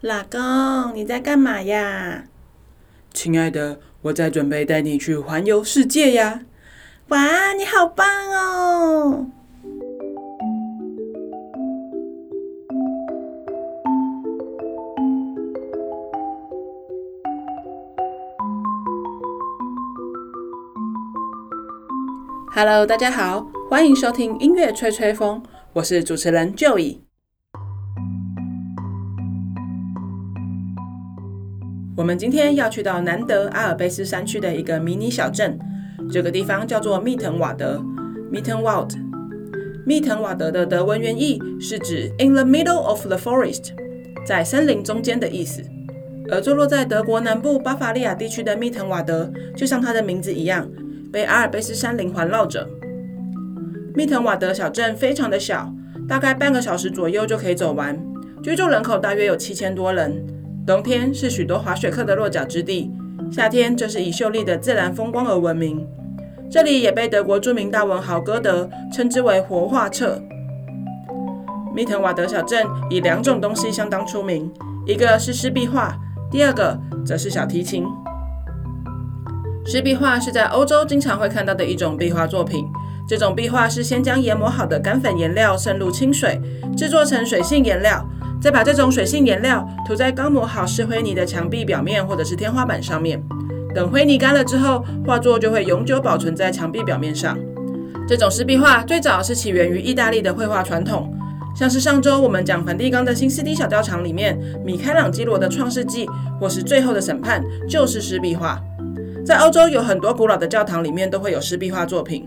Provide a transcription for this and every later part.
老公，你在干嘛呀？亲爱的，我在准备带你去环游世界呀！哇，你好棒哦！Hello，大家好，欢迎收听音乐吹吹风，我是主持人 Joey。我们今天要去到南德阿尔卑斯山区的一个迷你小镇，这个地方叫做密滕瓦德 （Mittenwald）。密滕瓦德的德文原意是指 “in the middle of the forest”，在森林中间的意思。而坐落在德国南部巴伐利亚地区的密滕瓦德，就像它的名字一样，被阿尔卑斯山林环绕着。密滕瓦德小镇非常的小，大概半个小时左右就可以走完，居住人口大约有七千多人。冬天是许多滑雪客的落脚之地，夏天则是以秀丽的自然风光而闻名。这里也被德国著名大文豪歌德称之为活画册。密滕瓦德小镇以两种东西相当出名，一个是湿壁画，第二个则是小提琴。湿壁画是在欧洲经常会看到的一种壁画作品，这种壁画是先将研磨好的干粉颜料渗入清水，制作成水性颜料。再把这种水性颜料涂在刚磨好湿灰泥的墙壁表面或者是天花板上面，等灰泥干了之后，画作就会永久保存在墙壁表面上。这种湿壁画最早是起源于意大利的绘画传统，像是上周我们讲梵蒂冈的新斯丁小教堂里面米开朗基罗的《创世纪》或是《最后的审判》就是湿壁画。在欧洲有很多古老的教堂里面都会有湿壁画作品，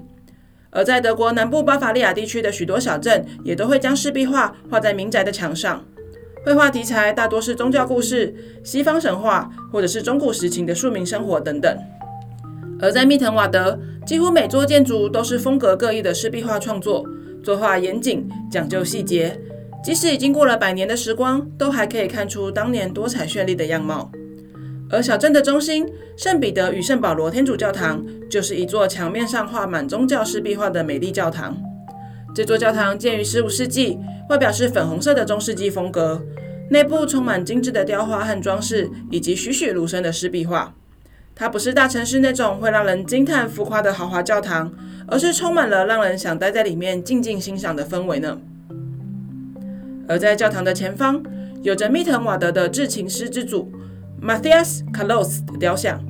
而在德国南部巴伐利亚地区的许多小镇也都会将湿壁画画在民宅的墙上。绘画题材大多是宗教故事、西方神话，或者是中古时期的庶民生活等等。而在密滕瓦德，几乎每座建筑都是风格各异的湿壁画创作，作画严谨，讲究细节，即使已经过了百年的时光，都还可以看出当年多彩绚丽的样貌。而小镇的中心，圣彼得与圣保罗天主教堂，就是一座墙面上画满宗教湿壁画的美丽教堂。这座教堂建于十五世纪。外表是粉红色的中世纪风格，内部充满精致的雕花和装饰，以及栩栩如生的湿壁画。它不是大城市那种会让人惊叹浮夸的豪华教堂，而是充满了让人想待在里面静静欣赏的氛围呢。而在教堂的前方，有着密滕瓦德的制琴师之祖 Matthias Calos 的雕像。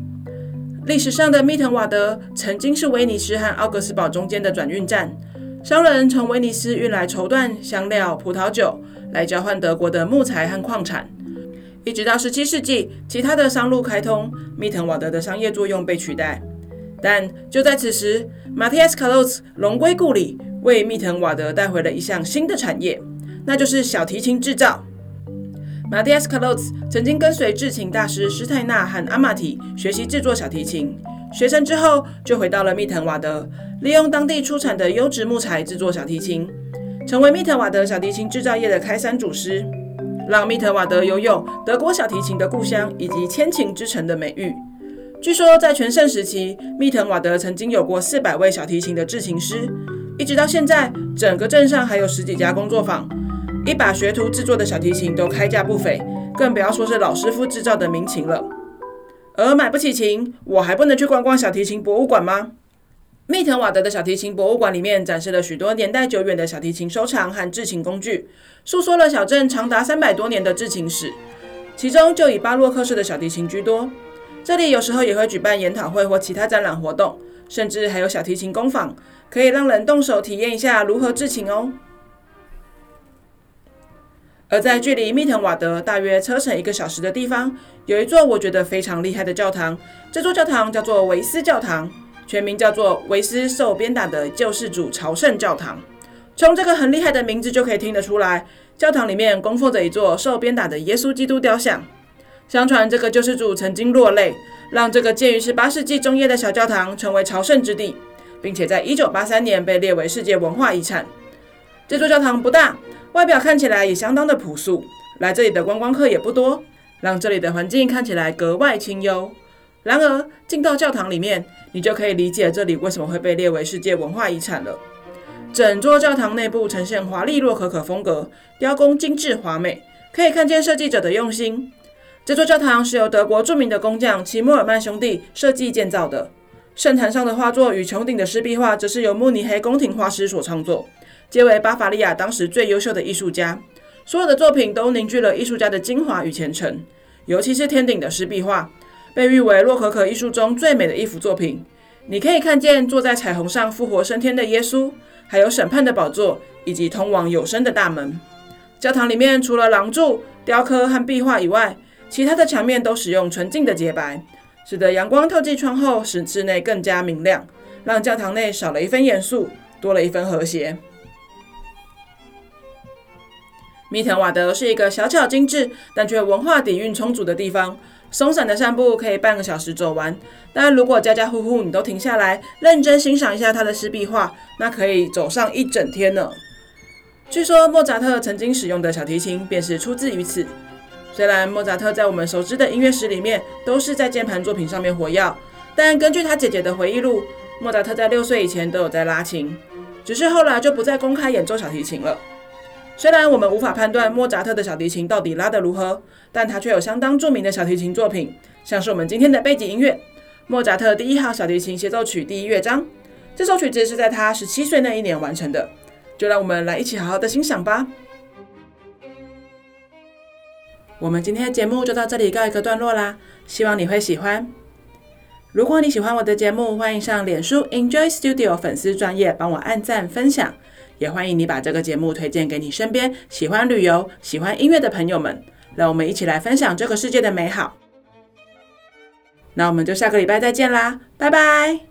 历史上的密滕瓦德曾经是威尼斯和奥格斯堡中间的转运站。商人从威尼斯运来绸缎、香料、葡萄酒，来交换德国的木材和矿产。一直到十七世纪，其他的商路开通，密滕瓦德的商业作用被取代。但就在此时，Matthias Carlotz 龙归故里，为密滕瓦德带回了一项新的产业，那就是小提琴制造。Matthias Carlotz 曾经跟随制琴大师施泰纳和阿玛提学习制作小提琴。学成之后，就回到了密滕瓦德，利用当地出产的优质木材制作小提琴，成为密滕瓦德小提琴制造业的开山祖师，让密滕瓦德拥有“德国小提琴的故乡”以及“千琴之城”的美誉。据说，在全盛时期，密滕瓦德曾经有过四百位小提琴的制琴师，一直到现在，整个镇上还有十几家工作坊，一把学徒制作的小提琴都开价不菲，更不要说是老师傅制造的名琴了。而买不起琴，我还不能去逛逛小提琴博物馆吗？密特瓦德的小提琴博物馆里面展示了许多年代久远的小提琴收藏和制琴工具，诉说了小镇长达三百多年的制琴史。其中就以巴洛克式的小提琴居多。这里有时候也会举办研讨会或其他展览活动，甚至还有小提琴工坊，可以让人动手体验一下如何制琴哦。而在距离密滕瓦德大约车程一个小时的地方，有一座我觉得非常厉害的教堂。这座教堂叫做维斯教堂，全名叫做维斯受鞭打的救世主朝圣教堂。从这个很厉害的名字就可以听得出来，教堂里面供奉着一座受鞭打的耶稣基督雕像。相传这个救世主曾经落泪，让这个建于十八世纪中叶的小教堂成为朝圣之地，并且在一九八三年被列为世界文化遗产。这座教堂不大。外表看起来也相当的朴素，来这里的观光客也不多，让这里的环境看起来格外清幽。然而进到教堂里面，你就可以理解这里为什么会被列为世界文化遗产了。整座教堂内部呈现华丽洛可可风格，雕工精致华美，可以看见设计者的用心。这座教堂是由德国著名的工匠齐默尔曼兄弟设计建造的。圣坛上的画作与穹顶的湿壁画，则是由慕尼黑宫廷画师所创作，皆为巴伐利亚当时最优秀的艺术家。所有的作品都凝聚了艺术家的精华与虔诚，尤其是天顶的湿壁画，被誉为洛可可艺术中最美的一幅作品。你可以看见坐在彩虹上复活升天的耶稣，还有审判的宝座，以及通往有声的大门。教堂里面除了廊柱、雕刻和壁画以外，其他的墙面都使用纯净的洁白。使得阳光透进窗后，使室内更加明亮，让教堂内少了一分严肃，多了一分和谐。密特瓦德是一个小巧精致，但却文化底蕴充足的地方。松散的散步可以半个小时走完，但如果家家户户你都停下来，认真欣赏一下他的湿壁画，那可以走上一整天呢。据说莫扎特曾经使用的小提琴，便是出自于此。虽然莫扎特在我们熟知的音乐史里面都是在键盘作品上面活跃，但根据他姐姐的回忆录，莫扎特在六岁以前都有在拉琴，只是后来就不再公开演奏小提琴了。虽然我们无法判断莫扎特的小提琴到底拉得如何，但他却有相当著名的小提琴作品，像是我们今天的背景音乐《莫扎特第一号小提琴协奏曲》第一乐章。这首曲子是在他十七岁那一年完成的，就让我们来一起好好的欣赏吧。我们今天的节目就到这里告一个段落啦，希望你会喜欢。如果你喜欢我的节目，欢迎上脸书 Enjoy Studio 粉丝专业帮我按赞分享，也欢迎你把这个节目推荐给你身边喜欢旅游、喜欢音乐的朋友们，让我们一起来分享这个世界的美好。那我们就下个礼拜再见啦，拜拜。